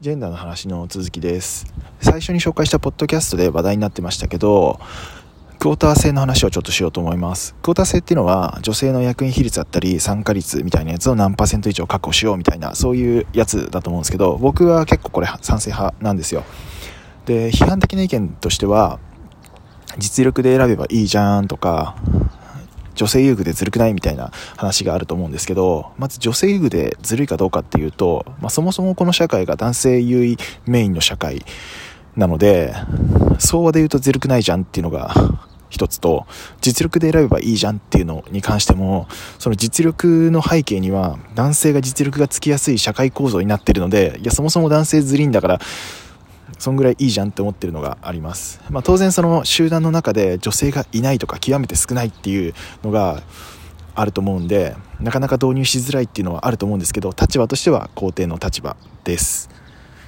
ジェンダーの話の続きです。最初に紹介したポッドキャストで話題になってましたけどクォーター制の話をちょっとしようと思います。クォーター制っていうのは女性の役員比率だったり参加率みたいなやつを何パーセント以上確保しようみたいなそういうやつだと思うんですけど僕は結構これ賛成派なんですよ。で批判的な意見としては実力で選べばいいじゃんとか女性遊具でずるくない？みたいな話があると思うんですけど、まず女性遊具でずるいかどうかっていうと、まあ、そもそもこの社会が男性優位メインの社会なので、相和で言うとずるくないじゃんっていうのが一つと、実力で選べばいいじゃんっていうのに関しても、その実力の背景には男性が実力がつきやすい社会構造になってるので、いや、そもそも男性ずりんだから、そんぐらいいいじゃんって思ってるのがあります。まあ、当然その集団の中で女性がいないとか極めて少ないっていうのがあると思うんで、なかなか導入しづらいっていうのはあると思うんですけど、立場としては肯定の立場です。